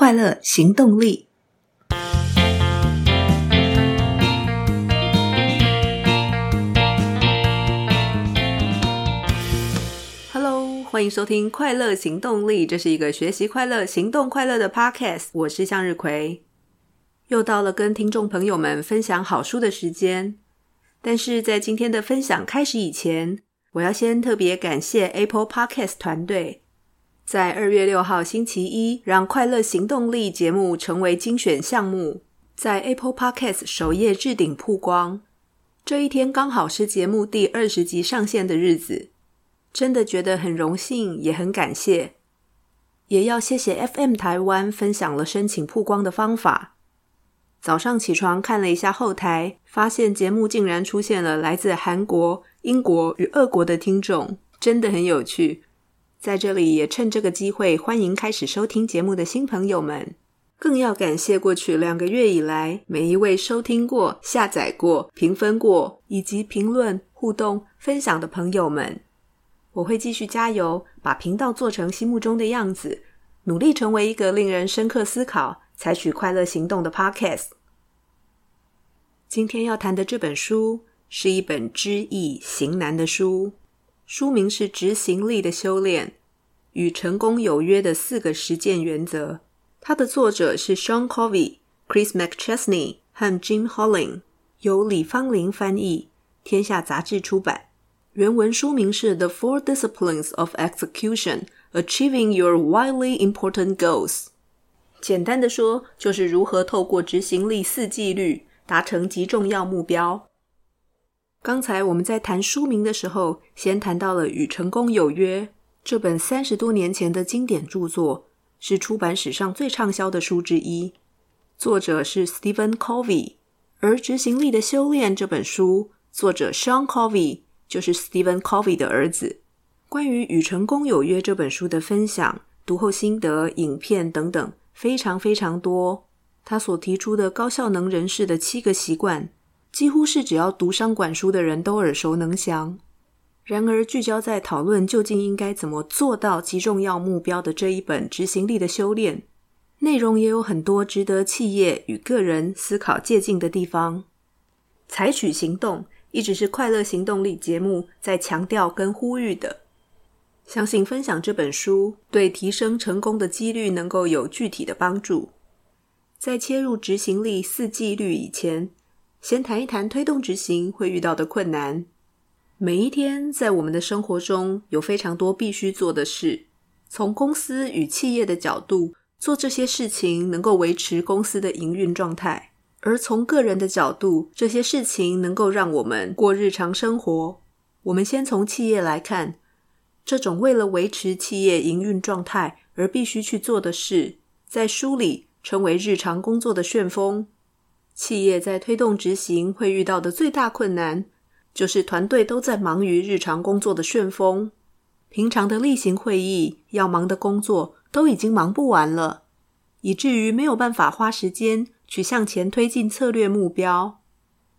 快乐行动力。Hello，欢迎收听《快乐行动力》，这是一个学习快乐、行动快乐的 Podcast。我是向日葵，又到了跟听众朋友们分享好书的时间。但是在今天的分享开始以前，我要先特别感谢 Apple Podcast 团队。在二月六号星期一，让快乐行动力节目成为精选项目，在 Apple Podcast 首页置顶曝光。这一天刚好是节目第二十集上线的日子，真的觉得很荣幸，也很感谢。也要谢谢 FM 台湾分享了申请曝光的方法。早上起床看了一下后台，发现节目竟然出现了来自韩国、英国与俄国的听众，真的很有趣。在这里也趁这个机会，欢迎开始收听节目的新朋友们，更要感谢过去两个月以来每一位收听过、下载过、评分过以及评论、互动、分享的朋友们。我会继续加油，把频道做成心目中的样子，努力成为一个令人深刻思考、采取快乐行动的 Podcast。今天要谈的这本书是一本知易行难的书。书名是《执行力的修炼：与成功有约的四个实践原则》。它的作者是 Sean Covey、Chris McChesney 和 Jim Holling，由李芳玲翻译，天下杂志出版。原文书名是《The Four Disciplines of Execution: Achieving Your Wildly Important Goals》。简单的说，就是如何透过执行力四纪律达成极重要目标。刚才我们在谈书名的时候，先谈到了《与成功有约》这本三十多年前的经典著作，是出版史上最畅销的书之一。作者是 Stephen Covey，而《执行力的修炼》这本书，作者 Sean Covey 就是 Stephen Covey 的儿子。关于《与成功有约》这本书的分享、读后心得、影片等等，非常非常多。他所提出的高效能人士的七个习惯。几乎是只要读商管书的人都耳熟能详。然而，聚焦在讨论究竟应该怎么做到极重要目标的这一本执行力的修炼，内容也有很多值得企业与个人思考借鉴的地方。采取行动一直是快乐行动力节目在强调跟呼吁的。相信分享这本书对提升成功的几率能够有具体的帮助。在切入执行力四纪律以前，先谈一谈推动执行会遇到的困难。每一天在我们的生活中有非常多必须做的事。从公司与企业的角度，做这些事情能够维持公司的营运状态；而从个人的角度，这些事情能够让我们过日常生活。我们先从企业来看，这种为了维持企业营运状态而必须去做的事，在书里称为日常工作的旋风。企业在推动执行会遇到的最大困难，就是团队都在忙于日常工作的旋风。平常的例行会议要忙的工作都已经忙不完了，以至于没有办法花时间去向前推进策略目标。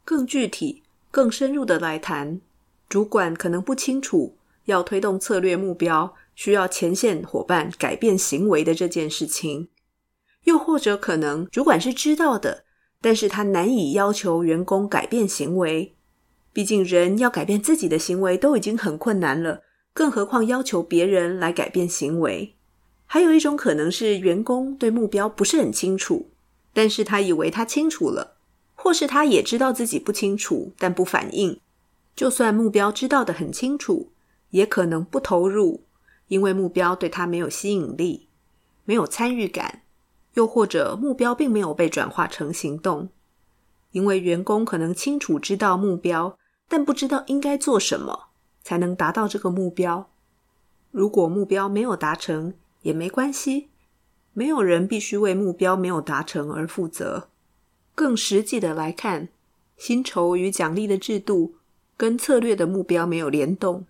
更具体、更深入的来谈，主管可能不清楚要推动策略目标需要前线伙伴改变行为的这件事情，又或者可能主管是知道的。但是他难以要求员工改变行为，毕竟人要改变自己的行为都已经很困难了，更何况要求别人来改变行为。还有一种可能是员工对目标不是很清楚，但是他以为他清楚了，或是他也知道自己不清楚，但不反应。就算目标知道的很清楚，也可能不投入，因为目标对他没有吸引力，没有参与感。又或者目标并没有被转化成行动，因为员工可能清楚知道目标，但不知道应该做什么才能达到这个目标。如果目标没有达成也没关系，没有人必须为目标没有达成而负责。更实际的来看，薪酬与奖励的制度跟策略的目标没有联动，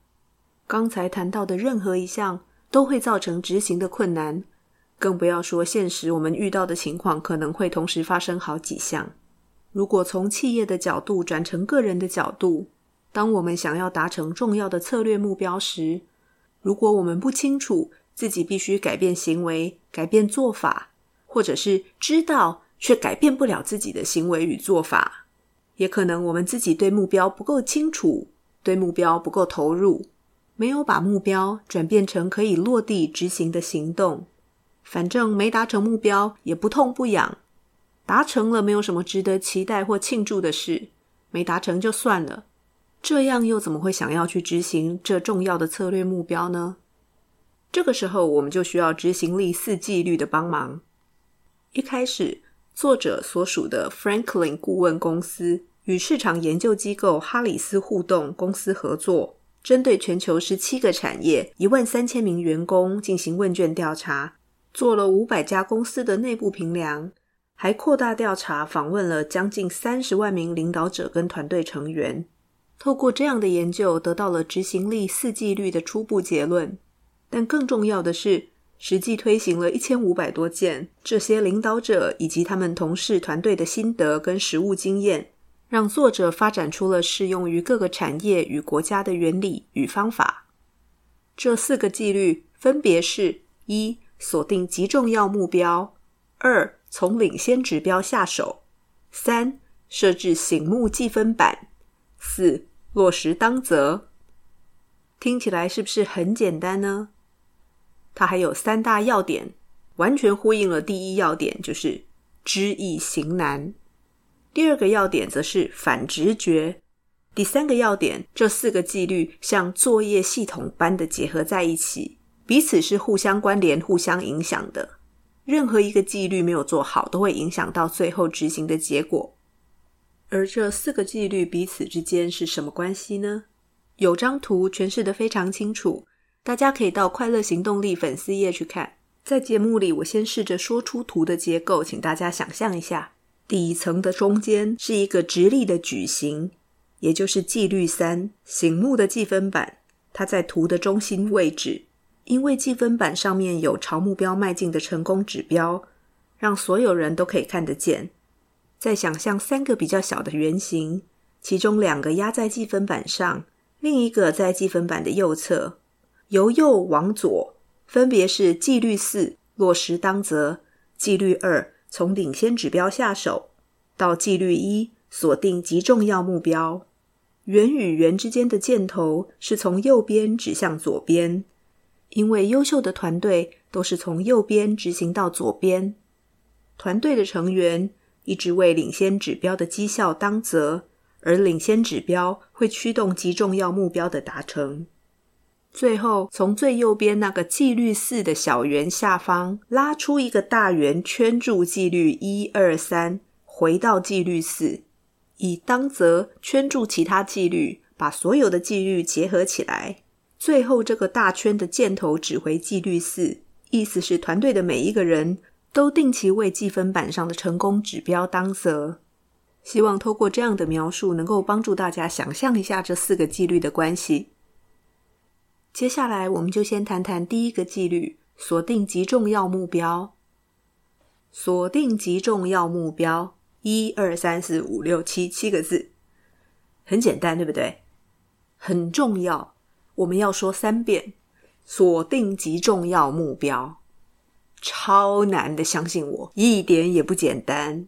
刚才谈到的任何一项都会造成执行的困难。更不要说现实，我们遇到的情况可能会同时发生好几项。如果从企业的角度转成个人的角度，当我们想要达成重要的策略目标时，如果我们不清楚自己必须改变行为、改变做法，或者是知道却改变不了自己的行为与做法。也可能我们自己对目标不够清楚，对目标不够投入，没有把目标转变成可以落地执行的行动。反正没达成目标也不痛不痒，达成了没有什么值得期待或庆祝的事，没达成就算了。这样又怎么会想要去执行这重要的策略目标呢？这个时候我们就需要执行力四纪律的帮忙。一开始，作者所属的 Franklin 顾问公司与市场研究机构哈里斯互动公司合作，针对全球十七个产业、一万三千名员工进行问卷调查。做了五百家公司的内部评量，还扩大调查，访问了将近三十万名领导者跟团队成员。透过这样的研究，得到了执行力四纪律的初步结论。但更重要的是，实际推行了一千五百多件，这些领导者以及他们同事团队的心得跟实务经验，让作者发展出了适用于各个产业与国家的原理与方法。这四个纪律分别是：一、锁定极重要目标；二、从领先指标下手；三、设置醒目计分板；四、落实当责。听起来是不是很简单呢？它还有三大要点，完全呼应了第一要点，就是知易行难。第二个要点则是反直觉。第三个要点，这四个纪律像作业系统般的结合在一起。彼此是互相关联、互相影响的。任何一个纪律没有做好，都会影响到最后执行的结果。而这四个纪律彼此之间是什么关系呢？有张图诠释得非常清楚，大家可以到快乐行动力粉丝页去看。在节目里，我先试着说出图的结构，请大家想象一下：第一层的中间是一个直立的矩形，也就是纪律三——醒目的计分板，它在图的中心位置。因为计分板上面有朝目标迈进的成功指标，让所有人都可以看得见。再想象三个比较小的圆形，其中两个压在计分板上，另一个在计分板的右侧。由右往左，分别是纪律四落实当责，纪律二从领先指标下手，到纪律一锁定极重要目标。圆与圆之间的箭头是从右边指向左边。因为优秀的团队都是从右边执行到左边，团队的成员一直为领先指标的绩效当责，而领先指标会驱动极重要目标的达成。最后，从最右边那个纪律四的小圆下方拉出一个大圆，圈住纪律一二三，回到纪律四，以当责圈住其他纪律，把所有的纪律结合起来。最后，这个大圈的箭头指回纪律四，意思是团队的每一个人都定期为计分板上的成功指标当责。希望透过这样的描述，能够帮助大家想象一下这四个纪律的关系。接下来，我们就先谈谈第一个纪律：锁定极重要目标。锁定极重要目标，一二三四五六七，七个字，很简单，对不对？很重要。我们要说三遍，锁定及重要目标，超难的，相信我，一点也不简单。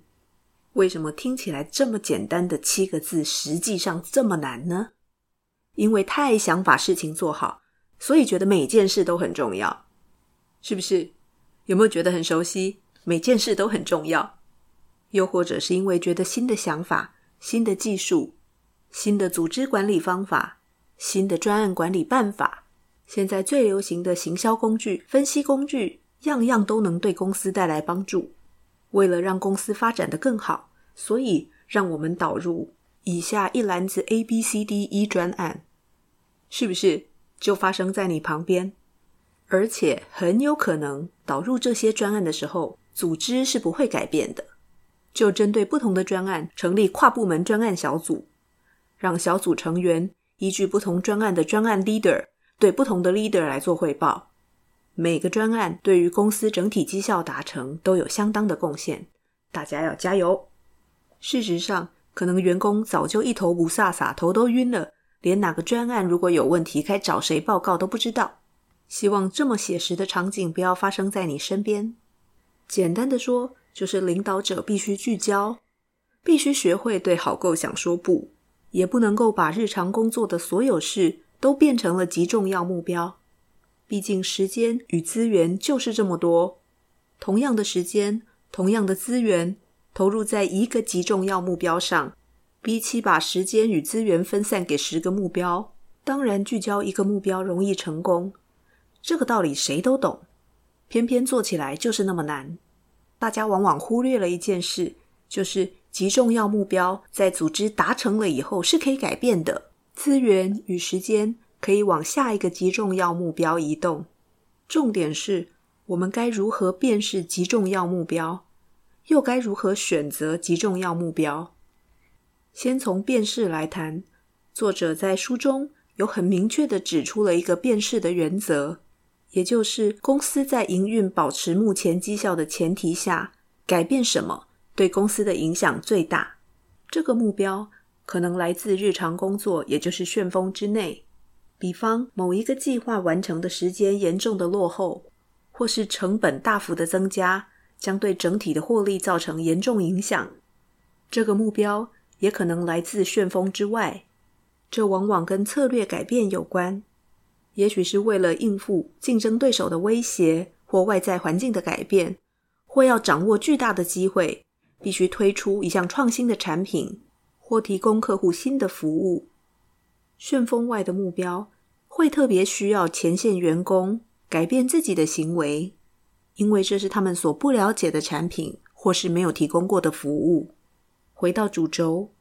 为什么听起来这么简单的七个字，实际上这么难呢？因为太想把事情做好，所以觉得每件事都很重要，是不是？有没有觉得很熟悉？每件事都很重要，又或者是因为觉得新的想法、新的技术、新的组织管理方法。新的专案管理办法，现在最流行的行销工具、分析工具，样样都能对公司带来帮助。为了让公司发展得更好，所以让我们导入以下一篮子 A、B、C、D、E 专案，是不是就发生在你旁边？而且很有可能导入这些专案的时候，组织是不会改变的，就针对不同的专案成立跨部门专案小组，让小组成员。依据不同专案的专案 leader 对不同的 leader 来做汇报，每个专案对于公司整体绩效达成都有相当的贡献，大家要加油。事实上，可能员工早就一头雾煞煞，头都晕了，连哪个专案如果有问题该找谁报告都不知道。希望这么写实的场景不要发生在你身边。简单的说，就是领导者必须聚焦，必须学会对好构想说不，也不能够把日常工作的所有事都变成了极重要目标。毕竟时间与资源就是这么多，同样的时间，同样的资源，投入在一个极重要目标上，比起把时间与资源分散给十个目标，当然聚焦一个目标容易成功。这个道理谁都懂，偏偏做起来就是那么难。大家往往忽略了一件事，就是极重要目标在组织达成了以后是可以改变的，资源与时间可以往下一个极重要目标移动。重点是我们该如何辨识极重要目标？又该如何选择极重要目标？先从辨识来谈，作者在书中有很明确地指出了一个辨识的原则，也就是公司在营运保持目前绩效的前提下，改变什么对公司的影响最大？这个目标可能来自日常工作，也就是旋风之内，比方某一个计划完成的时间严重的落后，或是成本大幅的增加。将对整体的获利造成严重影响。这个目标也可能来自旋风之外，这往往跟策略改变有关。也许是为了应付竞争对手的威胁，或外在环境的改变，或要掌握巨大的机会，必须推出一项创新的产品，或提供客户新的服务。旋风外的目标会特别需要前线员工改变自己的行为。因为这是他们所不了解的产品，或是没有提供过的服务。回到主轴，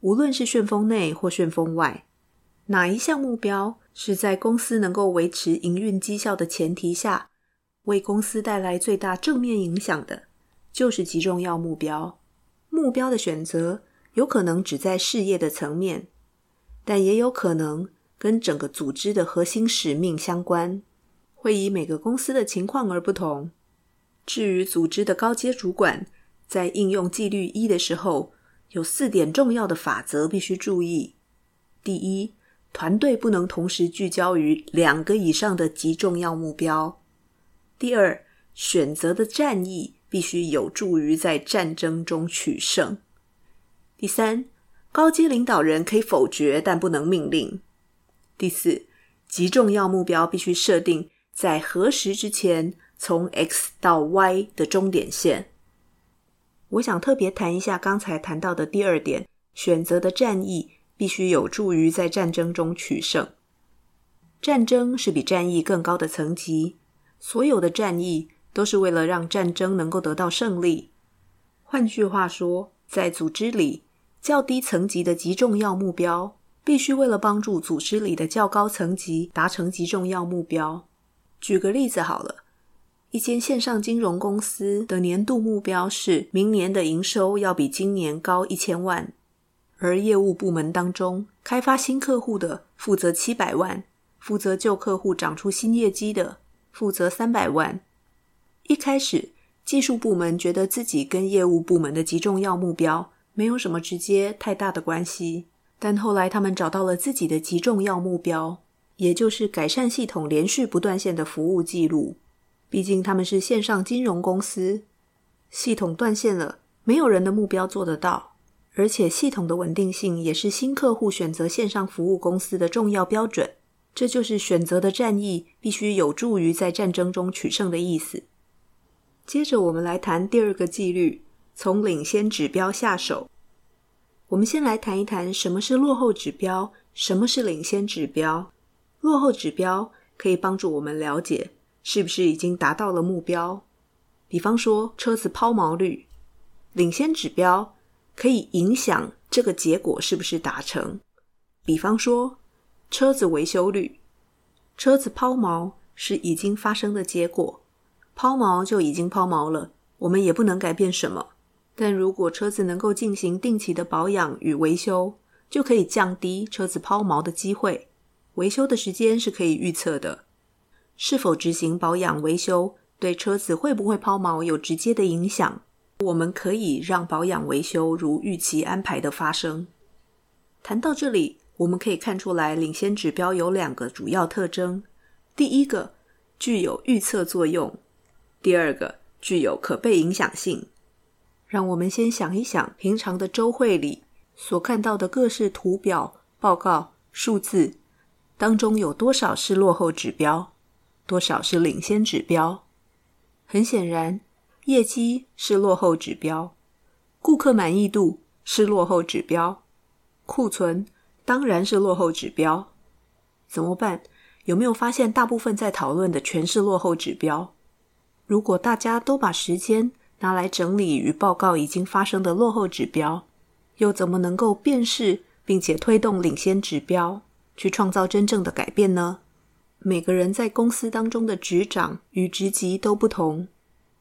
无论是旋风内或旋风外，哪一项目标是在公司能够维持营运绩效的前提下，为公司带来最大正面影响的，就是极重要目标。目标的选择有可能只在事业的层面，但也有可能跟整个组织的核心使命相关。会以每个公司的情况而不同。至于组织的高阶主管，在应用纪律一的时候，有四点重要的法则必须注意。第一，团队不能同时聚焦于两个以上的极重要目标。第二，选择的战役必须有助于在战争中取胜。第三，高阶领导人可以否决，但不能命令。第四，极重要目标必须设定。在何时之前，从 X 到 Y 的终点线。我想特别谈一下刚才谈到的第二点：选择的战役必须有助于在战争中取胜。战争是比战役更高的层级，所有的战役都是为了让战争能够得到胜利。换句话说，在组织里，较低层级的极重要目标，必须为了帮助组织里的较高层级达成极重要目标。举个例子好了，一间线上金融公司的年度目标是明年的营收要比今年高一千万，而业务部门当中，开发新客户的负责七百万，负责旧客户长出新业绩的负责三百万。一开始，技术部门觉得自己跟业务部门的极重要目标没有什么直接太大的关系，但后来他们找到了自己的极重要目标。也就是改善系统连续不断线的服务记录。毕竟他们是线上金融公司，系统断线了，没有人的目标做得到。而且系统的稳定性也是新客户选择线上服务公司的重要标准。这就是选择的战役必须有助于在战争中取胜的意思。接着我们来谈第二个纪律，从领先指标下手。我们先来谈一谈什么是落后指标，什么是领先指标。落后指标可以帮助我们了解是不是已经达到了目标，比方说车子抛锚率。领先指标可以影响这个结果是不是达成，比方说车子维修率。车子抛锚是已经发生的结果，抛锚就已经抛锚了，我们也不能改变什么。但如果车子能够进行定期的保养与维修，就可以降低车子抛锚的机会。维修的时间是可以预测的，是否执行保养维修对车子会不会抛锚有直接的影响。我们可以让保养维修如预期安排的发生。谈到这里，我们可以看出来，领先指标有两个主要特征：第一个，具有预测作用；第二个，具有可被影响性。让我们先想一想，平常的周会里所看到的各式图表、报告、数字当中，有多少是落后指标，多少是领先指标？很显然，业绩是落后指标，顾客满意度是落后指标，库存当然是落后指标。怎么办？有没有发现，大部分在讨论的全是落后指标？如果大家都把时间拿来整理与报告已经发生的落后指标，又怎么能够辨识并且推动领先指标，去创造真正的改变呢？每个人在公司当中的职掌与职级都不同，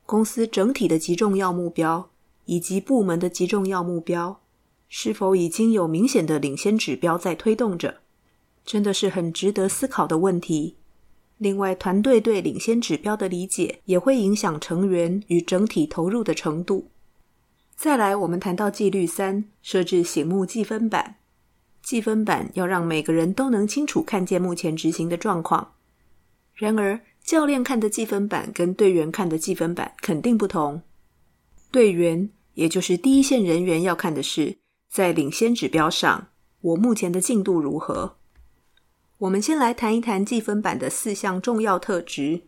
公司整体的极重要目标以及部门的极重要目标，是否已经有明显的领先指标在推动着？真的是很值得思考的问题。另外，团队对领先指标的理解也会影响成员与整体投入的程度。再来，我们谈到纪律三，设置醒目计分板。计分板要让每个人都能清楚看见目前执行的状况。然而，教练看的计分板跟队员看的计分板肯定不同。队员，也就是第一线人员，要看的是在领先指标上，我目前的进度如何。我们先来谈一谈计分板的四项重要特质。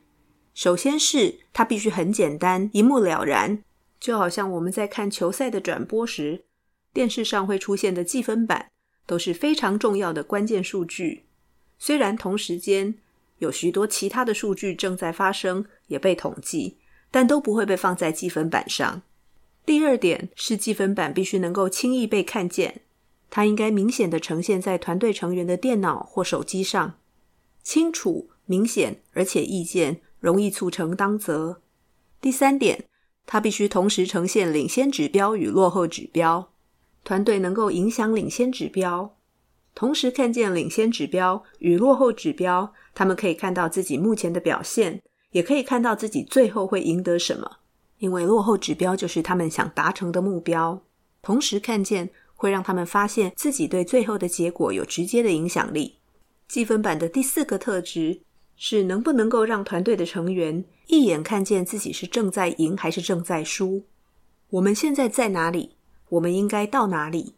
首先是它必须很简单，一目了然，就好像我们在看球赛的转播时，电视上会出现的计分板都是非常重要的关键数据。虽然同时间有许多其他的数据正在发生，也被统计，但都不会被放在计分板上。第二点是计分板必须能够轻易被看见。它应该明显的呈现在团队成员的电脑或手机上，清楚、明显，而且意见容易促成当责。第三点，它必须同时呈现领先指标与落后指标，团队能够影响领先指标，同时看见领先指标与落后指标，他们可以看到自己目前的表现，也可以看到自己最后会赢得什么，因为落后指标就是他们想达成的目标，同时看见。会让他们发现自己对最后的结果有直接的影响力。计分板的第四个特质是能不能够让团队的成员一眼看见自己是正在赢还是正在输。我们现在在哪里？我们应该到哪里？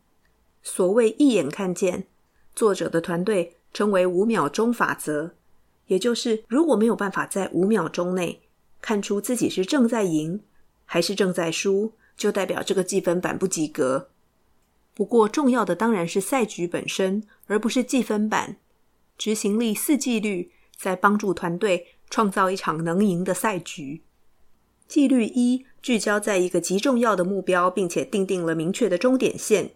所谓一眼看见，作者的团队称为五秒钟法则，也就是如果没有办法在五秒钟内看出自己是正在赢还是正在输，就代表这个计分板不及格。不过，重要的当然是赛局本身，而不是计分板。执行力四纪律在帮助团队创造一场能赢的赛局。纪律一聚焦在一个极重要的目标，并且定定了明确的终点线。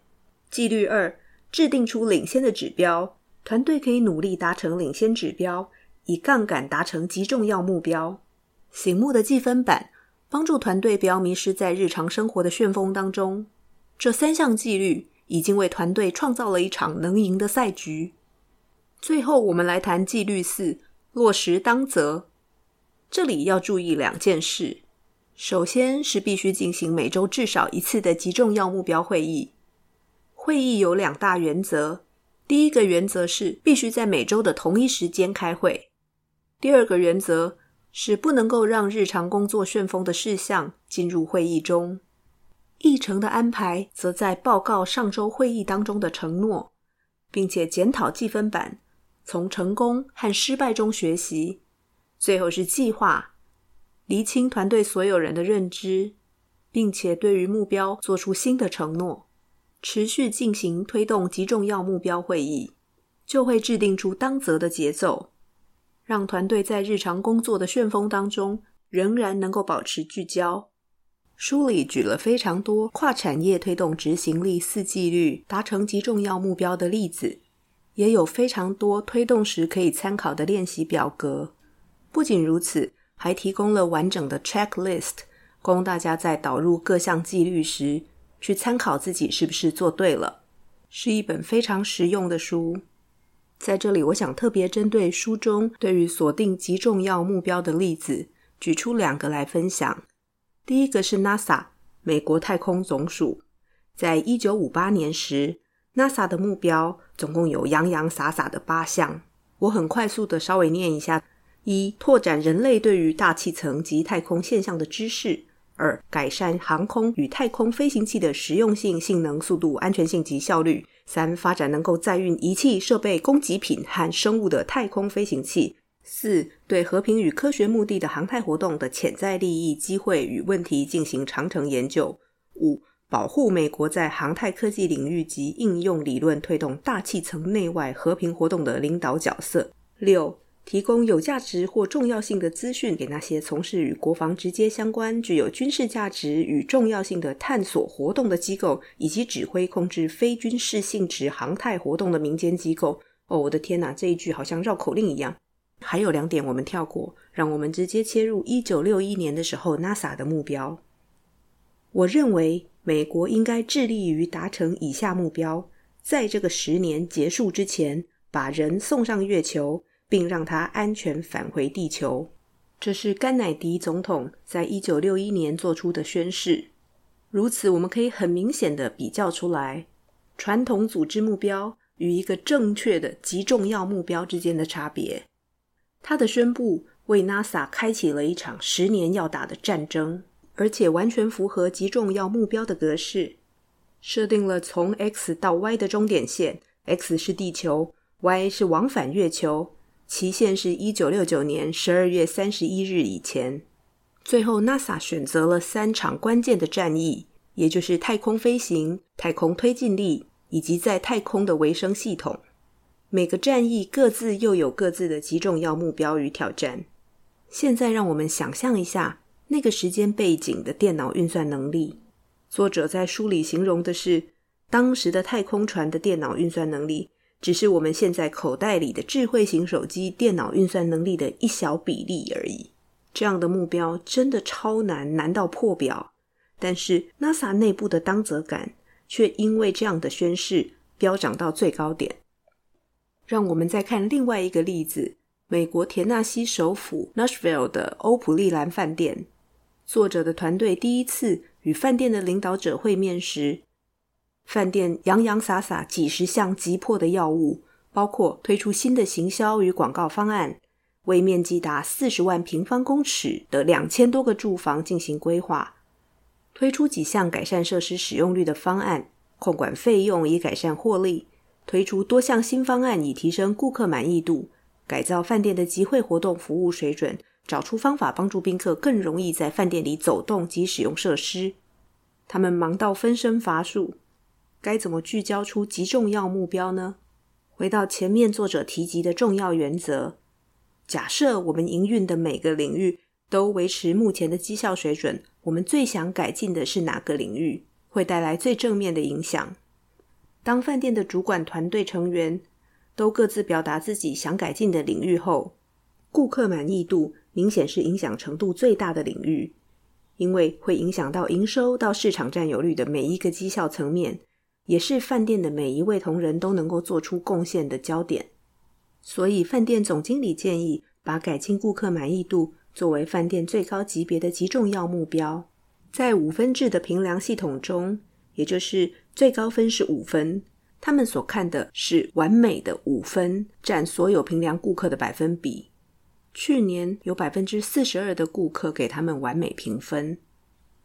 纪律二制定出领先的指标，团队可以努力达成领先指标，以杠杆达成极重要目标。醒目的计分板帮助团队不要迷失在日常生活的旋风当中。这三项纪律。已经为团队创造了一场能赢的赛局。最后，我们来谈纪律四：落实当责。这里要注意两件事。首先是必须进行每周至少一次的极重要目标会议。会议有两大原则：第一个原则是必须在每周的同一时间开会；第二个原则是不能够让日常工作旋风的事项进入会议中。议程的安排则在报告上周会议当中的承诺，并且检讨计分板，从成功和失败中学习。最后是计划，厘清团队所有人的认知，并且对于目标做出新的承诺，持续进行推动极重要目标会议，就会制定出当责的节奏，让团队在日常工作的旋风当中仍然能够保持聚焦。书里举了非常多跨产业推动执行力四纪律达成极重要目标的例子，也有非常多推动时可以参考的练习表格。不仅如此，还提供了完整的 checklist，供大家在导入各项纪律时去参考自己是不是做对了。是一本非常实用的书。在这里，我想特别针对书中对于锁定极重要目标的例子，举出两个来分享。第一个是 NASA，美国太空总署。在一九五八年时，NASA 的目标总共有洋洋洒洒的八项。我很快速的稍微念一下：一、拓展人类对于大气层及太空现象的知识，二、改善航空与太空飞行器的实用性、性能、速度、安全性及效率；三、发展能够载运仪器、设备、供给品和生物的太空飞行器；四、对和平与科学目的的航太活动的潜在利益、机会与问题进行长程研究；五、保护美国在航太科技领域及应用理论推动大气层内外和平活动的领导角色；六、提供有价值或重要性的资讯给那些从事与国防直接相关、具有军事价值与重要性的探索活动的机构，以及指挥控制非军事性质航太活动的民间机构。哦，我的天哪，这一句好像绕口令一样。还有两点我们跳过，让我们直接切入一九六一年的时候 NASA 的目标。我认为美国应该致力于达成以下目标：在这个十年结束之前，把人送上月球。并让他安全返回地球。这是甘乃迪总统在一九六一年做出的宣誓。如此，我们可以很明显的比较出来，传统组织目标与一个正确的极重要目标之间的差别。他的宣布为 NASA 开启了一场十年要打的战争，而且完全符合极重要目标的格式，设定了从 X 到 Y 的终点线，X 是地球，Y 是往返月球。期限是一九六九年十二月三十一日以前。最后，NASA 选择了三场关键的战役，也就是太空飞行、太空推进力以及在太空的维生系统。每个战役各自又有各自的极重要目标与挑战。现在，让我们想象一下那个时间背景的电脑运算能力。作者在书里形容的是当时的太空船的电脑运算能力。只是我们现在口袋里的智慧型手机电脑运算能力的一小比例而已。这样的目标真的超难，难到破表。但是 NASA 内部的当责感却因为这样的宣誓飙涨到最高点。让我们再看另外一个例子：美国田纳西首府 Nashville 的欧普利兰饭店。作者的团队第一次与饭店的领导者会面时，饭店洋洋洒洒几十项急迫的要务，包括推出新的行销与广告方案，为面积达四十万平方公尺的两千多个住房进行规划，推出几项改善设施使用率的方案，控管费用以改善获利，推出多项新方案以提升顾客满意度，改造饭店的集会活动服务水准，找出方法帮助宾客更容易在饭店里走动及使用设施。他们忙到分身乏术。该怎么聚焦出极重要目标呢？回到前面作者提及的重要原则，假设我们营运的每个领域都维持目前的绩效水准，我们最想改进的是哪个领域？会带来最正面的影响？当饭店的主管团队成员都各自表达自己想改进的领域后，顾客满意度明显是影响程度最大的领域，因为会影响到营收到市场占有率的每一个绩效层面。也是饭店的每一位同仁都能够做出贡献的焦点，所以饭店总经理建议把改进顾客满意度作为饭店最高级别的极重要目标。在五分制的评量系统中，也就是最高分是五分，他们所看的是完美的五分占所有评量顾客的百分比。去年有百分之四十二的顾客给他们完美评分，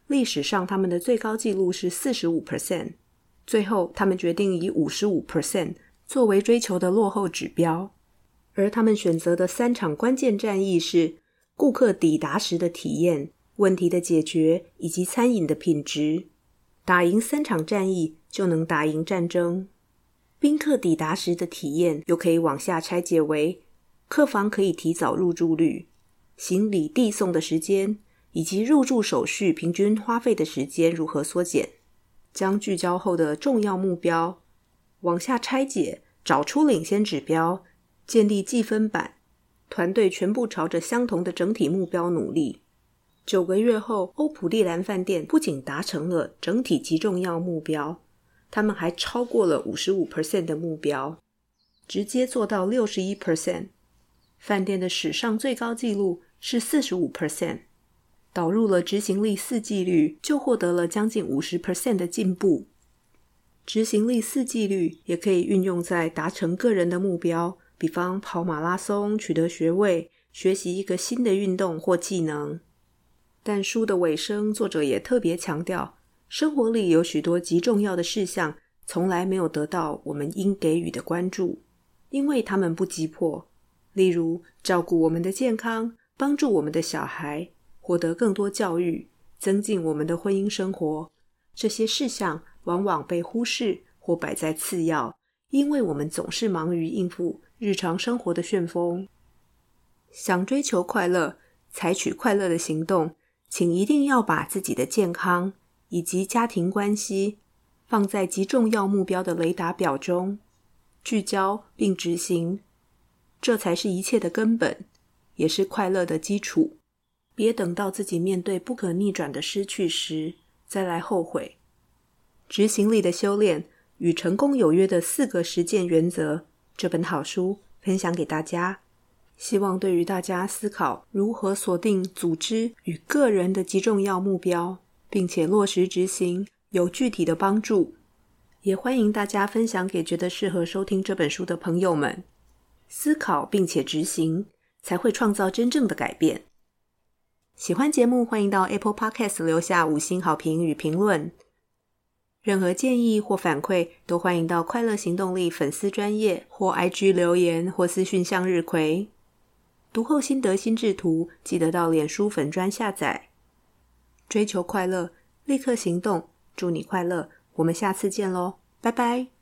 历史上他们的最高纪录是四十五 percent。最后，他们决定以五十五 percent 作为追求的落后指标，而他们选择的三场关键战役是顾客抵达时的体验、问题的解决以及餐饮的品质。打赢三场战役，就能打赢战争。宾客抵达时的体验又可以往下拆解为客房可以提早入住率、行李递送的时间以及入住手续平均花费的时间如何缩减。将聚焦后的重要目标往下拆解，找出领先指标，建立计分板，团队全部朝着相同的整体目标努力。九个月后，欧普利兰饭店不仅达成了整体极重要目标，他们还超过了五十五 percent 的目标，直接做到六十一 percent。饭店的史上最高纪录是四十五 percent。导入了执行力四纪律，就获得了将近五十 percent 的进步。执行力四纪律也可以运用在达成个人的目标，比方跑马拉松、取得学位、学习一个新的运动或技能。但书的尾声，作者也特别强调，生活里有许多极重要的事项，从来没有得到我们应给予的关注，因为他们不急迫。例如，照顾我们的健康，帮助我们的小孩，获得更多教育，增进我们的婚姻生活，这些事项往往被忽视或摆在次要，因为我们总是忙于应付日常生活的旋风。想追求快乐，采取快乐的行动。请一定要把自己的健康以及家庭关系放在极重要目标的雷达表中，聚焦并执行，这才是一切的根本，也是快乐的基础。别等到自己面对不可逆转的失去时再来后悔。执行力的修炼与成功有约的四个实践原则，这本好书分享给大家。希望对于大家思考如何锁定组织与个人的极重要目标，并且落实执行有具体的帮助。也欢迎大家分享给觉得适合收听这本书的朋友们。思考并且执行，才会创造真正的改变。喜欢节目，欢迎到 Apple Podcast 留下五星好评与评论。任何建议或反馈，都欢迎到快乐行动力粉丝专页或 IG 留言或私讯向日葵。读后心得心智图，记得到脸书粉专下载。追求快乐，立刻行动，祝你快乐！我们下次见喽，拜拜。